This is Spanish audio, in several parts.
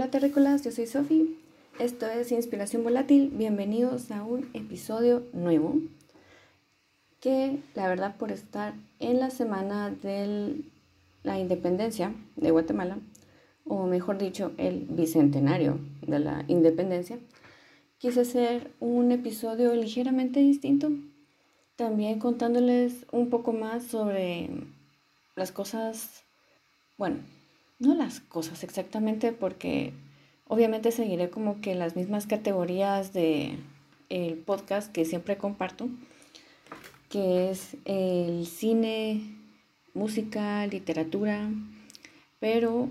Hola terrícolas, yo soy Sofi. Esto es Inspiración Volátil. Bienvenidos a un episodio nuevo. Que la verdad por estar en la semana de la independencia de Guatemala, o mejor dicho, el bicentenario de la independencia, quise hacer un episodio ligeramente distinto. También contándoles un poco más sobre las cosas, bueno, no las cosas exactamente porque obviamente seguiré como que las mismas categorías de el podcast que siempre comparto, que es el cine, música, literatura, pero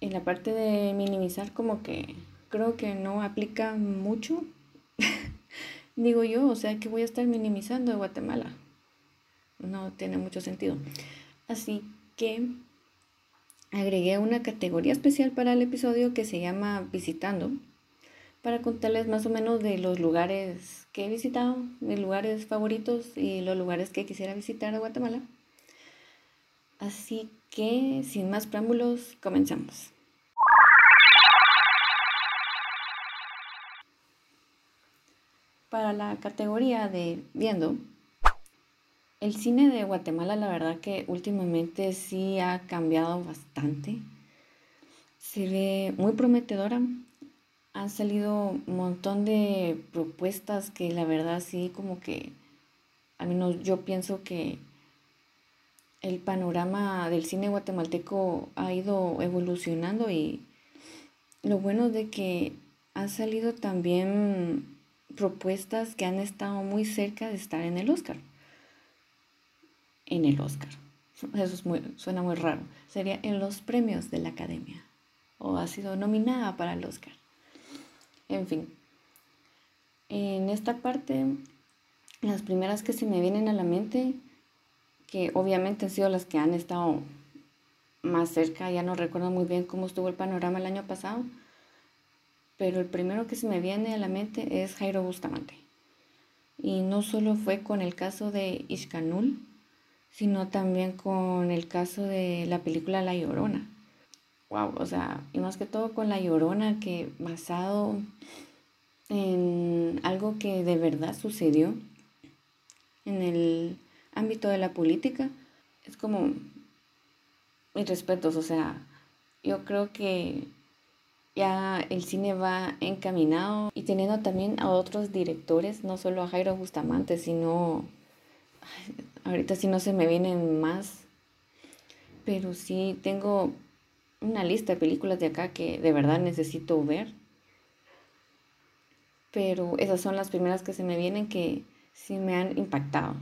en la parte de minimizar como que creo que no aplica mucho, digo yo, o sea que voy a estar minimizando de Guatemala. No tiene mucho sentido. Así que agregué una categoría especial para el episodio que se llama Visitando, para contarles más o menos de los lugares que he visitado, mis lugares favoritos y los lugares que quisiera visitar de Guatemala. Así que, sin más preámbulos, comenzamos. Para la categoría de viendo, el cine de Guatemala, la verdad que últimamente sí ha cambiado bastante. Se ve muy prometedora. Han salido un montón de propuestas que la verdad sí como que, al menos yo pienso que el panorama del cine guatemalteco ha ido evolucionando y lo bueno de que han salido también propuestas que han estado muy cerca de estar en el Oscar en el Oscar. Eso suena muy raro. Sería en los premios de la Academia. O ha sido nominada para el Oscar. En fin. En esta parte, las primeras que se me vienen a la mente, que obviamente han sido las que han estado más cerca, ya no recuerdo muy bien cómo estuvo el panorama el año pasado, pero el primero que se me viene a la mente es Jairo Bustamante. Y no solo fue con el caso de Ishkanul, sino también con el caso de la película La Llorona. Wow, o sea, y más que todo con La Llorona, que basado en algo que de verdad sucedió en el ámbito de la política, es como mis respetos, o sea, yo creo que ya el cine va encaminado y teniendo también a otros directores, no solo a Jairo Bustamante, sino Ahorita sí no se me vienen más, pero sí tengo una lista de películas de acá que de verdad necesito ver. Pero esas son las primeras que se me vienen que sí me han impactado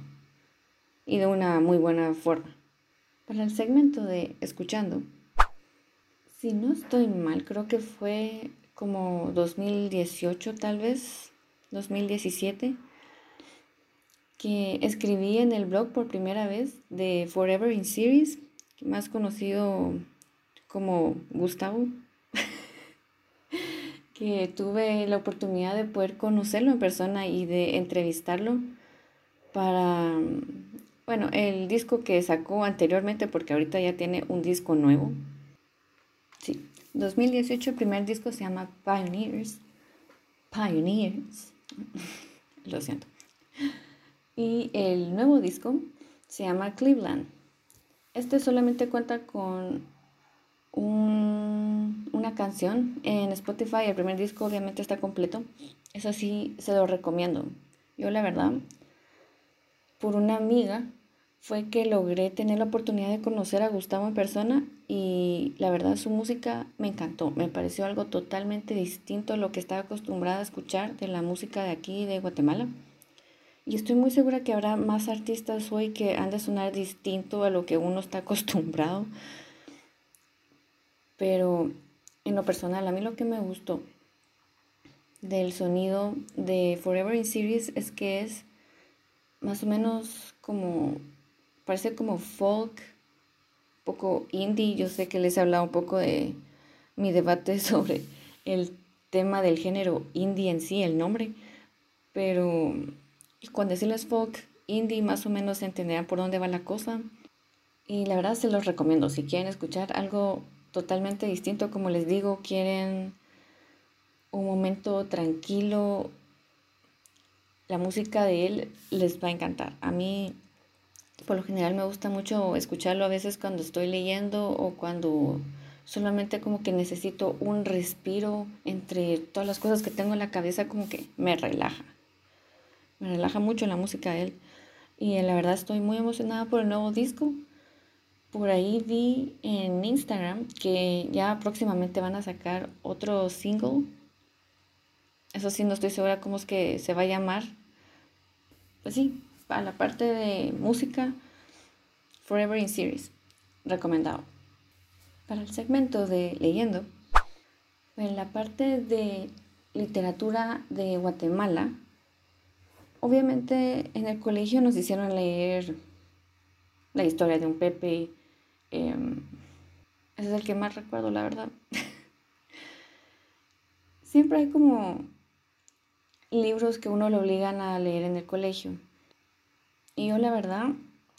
y de una muy buena forma. Para el segmento de escuchando, si no estoy mal, creo que fue como 2018 tal vez, 2017 que escribí en el blog por primera vez de Forever in Series, más conocido como Gustavo, que tuve la oportunidad de poder conocerlo en persona y de entrevistarlo para, bueno, el disco que sacó anteriormente, porque ahorita ya tiene un disco nuevo. Sí, 2018 el primer disco se llama Pioneers. Pioneers. Lo siento. Y el nuevo disco se llama Cleveland. Este solamente cuenta con una canción en Spotify. El primer disco obviamente está completo. Eso sí, se lo recomiendo. Yo la verdad, por una amiga, fue que logré tener la oportunidad de conocer a Gustavo en persona y la verdad su música me encantó. Me pareció algo totalmente distinto a lo que estaba acostumbrada a escuchar de la música de aquí de Guatemala. Y estoy muy segura que habrá más artistas hoy que han de sonar distinto a lo que uno está acostumbrado. Pero en lo personal, a mí lo que me gustó del sonido de Forever in Series es que es más o menos como, parece como folk, un poco indie. Yo sé que les he hablado un poco de mi debate sobre el tema del género indie en sí, el nombre, pero y cuando decirles folk, indie, más o menos entenderán por dónde va la cosa. Y la verdad se los recomiendo. Si quieren escuchar algo totalmente distinto, como les digo, quieren un momento tranquilo, la música de él les va a encantar. A mí, por lo general, me gusta mucho escucharlo a veces cuando estoy leyendo o cuando solamente como que necesito un respiro entre todas las cosas que tengo en la cabeza, como que me relaja. Me relaja mucho la música de él. Y la verdad estoy muy emocionada por el nuevo disco. Por ahí vi en Instagram que ya próximamente van a sacar otro single. Eso sí, no estoy segura cómo es que se va a llamar. Pues sí, a la parte de música, Forever in Series, recomendado. Para el segmento de leyendo, en la parte de literatura de Guatemala, obviamente en el colegio nos hicieron leer la historia de un Pepe. Em, ese es el que más recuerdo, la verdad. Siempre hay como libros que uno le obligan a leer en el colegio. Y yo la verdad,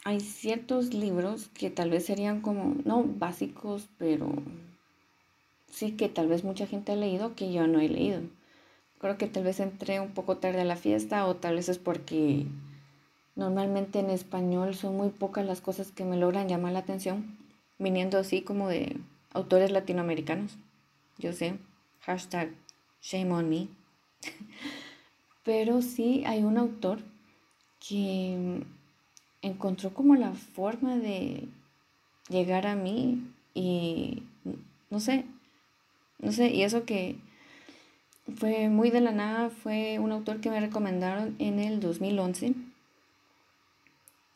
hay ciertos libros que tal vez serían como, no básicos, pero sí que tal vez mucha gente ha leído que yo no he leído. Creo que tal vez entré un poco tarde a la fiesta o tal vez es porque normalmente en español son muy pocas las cosas que me logran llamar la atención, viniendo así como de autores latinoamericanos. Yo sé, hashtag shame on me. Pero sí hay un autor que encontró como la forma de llegar a mí y no sé, no sé, y eso que fue muy de la nada, fue un autor que me recomendaron en el 2011,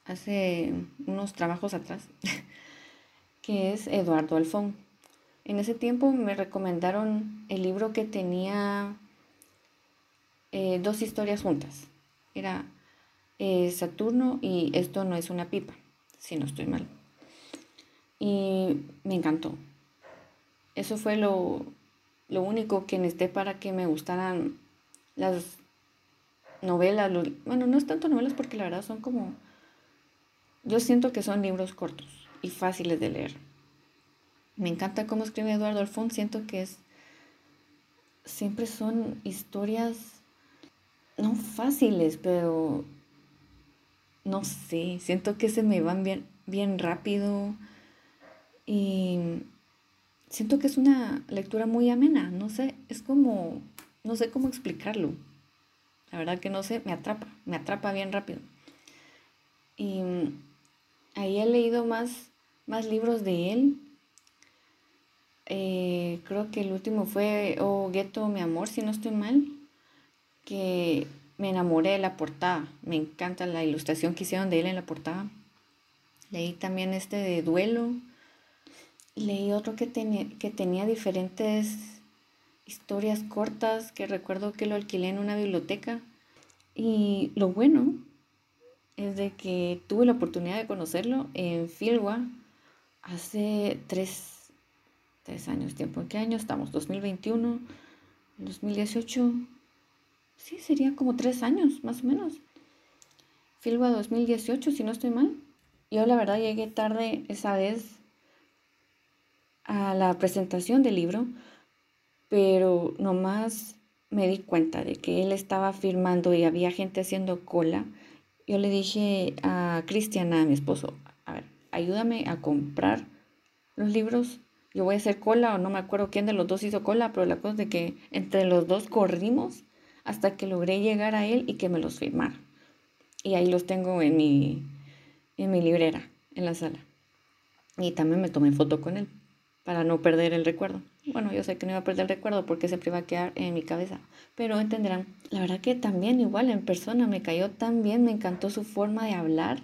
hace unos trabajos atrás, que es Eduardo Alfón. En ese tiempo me recomendaron el libro que tenía eh, dos historias juntas. Era eh, Saturno y Esto no es una pipa, si no estoy mal. Y me encantó. Eso fue lo, lo único que necesité para que me gustaran las novelas. bueno, no es tanto novelas porque la verdad son como... Yo siento que son libros cortos y fáciles de leer. Me encanta cómo escribe Eduardo Alfón. Siento que es... Siempre son historias no fáciles, pero no sé, siento que se me van bien, bien rápido y siento que es una lectura muy amena, no sé, es como, no sé cómo explicarlo. La verdad que no sé, me atrapa, me atrapa bien rápido. Y ahí he leído más, más libros de él. Eh, creo que el último fue Oh Ghetto, mi amor, si no estoy mal. Que me enamoré de la portada. Me encanta la ilustración que hicieron de él en la portada. Leí también este de Duelo leí otro que, que tenía diferentes historias cortas que recuerdo que lo alquilé en una biblioteca. Y lo bueno es de que tuve la oportunidad de conocerlo en Filwa hace tres, tres años, tiempo. ¿En qué año estamos? ¿2021? ¿2018? Sí, sería como tres años, más o menos. Filwa 2018, si no estoy mal. Yo la verdad llegué tarde esa vez a la presentación del libro, pero nomás me di cuenta de que él estaba firmando y había gente haciendo cola. Yo le dije a Cristian, a mi esposo, a ver, ayúdame a comprar los libros. Yo voy a hacer cola o no me acuerdo quién de los dos hizo cola, pero la cosa es de que entre los dos corrimos hasta que logré llegar a él y que me los firmara. Y ahí los tengo en mi, en mi librera, en la sala. Y también me tomé foto con él para no perder el recuerdo. Bueno, yo sé que no iba a perder el recuerdo porque siempre iba a quedar en mi cabeza, pero entenderán. La verdad que también igual en persona me cayó tan bien, me encantó su forma de hablar.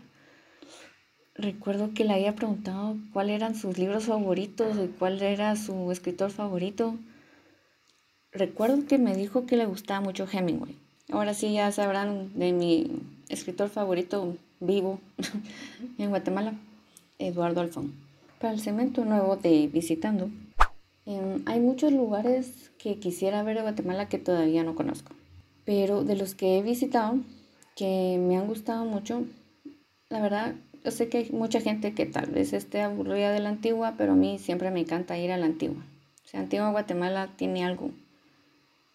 Recuerdo que le había preguntado cuáles eran sus libros favoritos y cuál era su escritor favorito. Recuerdo que me dijo que le gustaba mucho Hemingway. Ahora sí ya sabrán de mi escritor favorito vivo en Guatemala, Eduardo Alfón. Para el segmento nuevo de Visitando, em, hay muchos lugares que quisiera ver de Guatemala que todavía no conozco. Pero de los que he visitado, que me han gustado mucho, la verdad, yo sé que hay mucha gente que tal vez esté aburrida de la antigua, pero a mí siempre me encanta ir a la antigua. O sea, Antigua Guatemala tiene algo,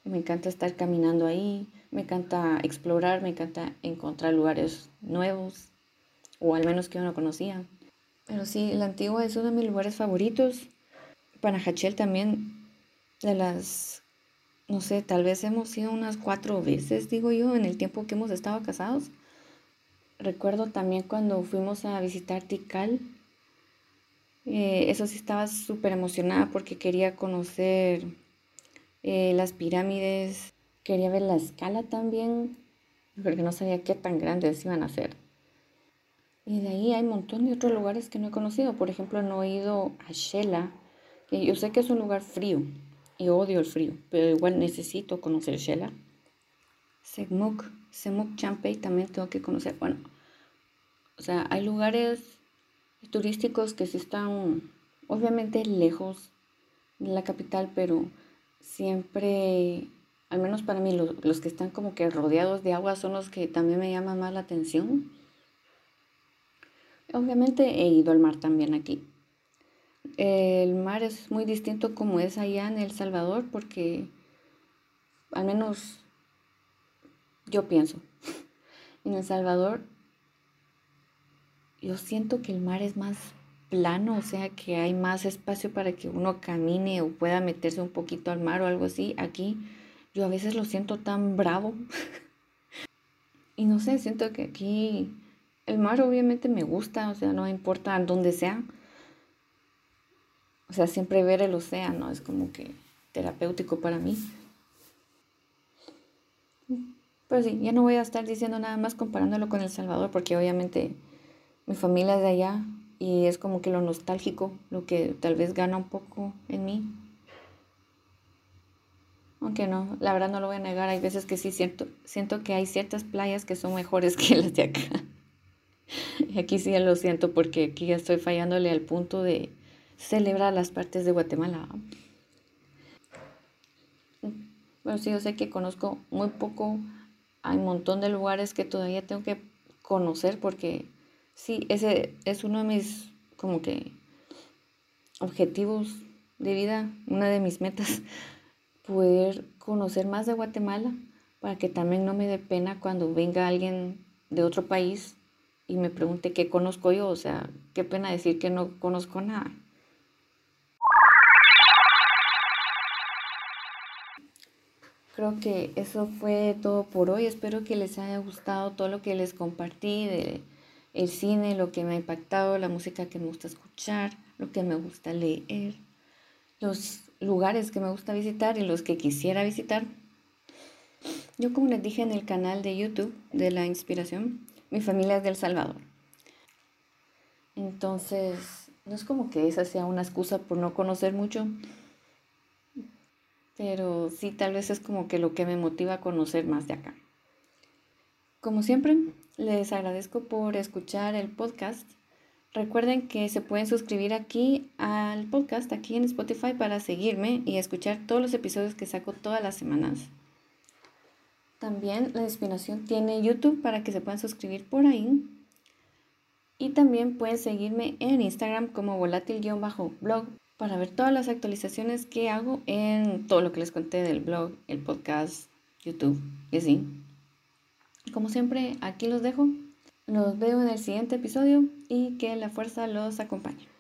Me encanta estar caminando ahí, me encanta explorar, me encanta encontrar lugares nuevos, o al menos que yo no conocía. Pero sí, la antigua es uno de mis lugares favoritos. Panajachel también, de las, no sé, tal vez hemos ido unas cuatro veces, digo yo, en el tiempo que hemos estado casados. Recuerdo también cuando fuimos a visitar Tikal. Eh, eso sí estaba súper emocionada porque quería conocer eh, las pirámides, quería ver la escala también, porque no sabía qué tan grandes iban a ser. Y de ahí hay un montón de otros lugares que no he conocido. Por ejemplo, no he ido a Shela, que yo sé que es un lugar frío y odio el frío, pero igual necesito conocer Shela. Segmuk, Semuk Champey también tengo que conocer. Bueno, o sea, hay lugares turísticos que sí están obviamente lejos de la capital, pero siempre, al menos para mí, los, los que están como que rodeados de agua son los que también me llaman más la atención Obviamente he ido al mar también aquí. El mar es muy distinto como es allá en El Salvador porque al menos yo pienso, en El Salvador yo siento que el mar es más plano, o sea que hay más espacio para que uno camine o pueda meterse un poquito al mar o algo así. Aquí yo a veces lo siento tan bravo. y no sé, siento que aquí el mar obviamente me gusta, o sea, no importa dónde sea. O sea, siempre ver el océano es como que terapéutico para mí. Pero sí, ya no voy a estar diciendo nada más comparándolo con El Salvador, porque obviamente mi familia es de allá y es como que lo nostálgico, lo que tal vez gana un poco en mí. Aunque no, la verdad no lo voy a negar, hay veces que sí siento, siento que hay ciertas playas que son mejores que las de acá. Y aquí sí lo siento porque aquí ya estoy fallándole al punto de celebrar las partes de Guatemala. Bueno, sí, yo sé que conozco muy poco. Hay un montón de lugares que todavía tengo que conocer porque sí, ese es uno de mis como que objetivos de vida, una de mis metas, poder conocer más de Guatemala para que también no me dé pena cuando venga alguien de otro país y me pregunté qué conozco yo, o sea, qué pena decir que no conozco nada. Creo que eso fue todo por hoy. Espero que les haya gustado todo lo que les compartí de el cine, lo que me ha impactado, la música que me gusta escuchar, lo que me gusta leer, los lugares que me gusta visitar y los que quisiera visitar. Yo como les dije en el canal de YouTube de la inspiración, mi familia es del Salvador. Entonces, no es como que esa sea una excusa por no conocer mucho, pero sí tal vez es como que lo que me motiva a conocer más de acá. Como siempre, les agradezco por escuchar el podcast. Recuerden que se pueden suscribir aquí al podcast, aquí en Spotify, para seguirme y escuchar todos los episodios que saco todas las semanas. También la inspiración tiene YouTube para que se puedan suscribir por ahí. Y también pueden seguirme en Instagram como volátil-blog para ver todas las actualizaciones que hago en todo lo que les conté del blog, el podcast, YouTube y así. Como siempre, aquí los dejo. Los veo en el siguiente episodio y que la fuerza los acompañe.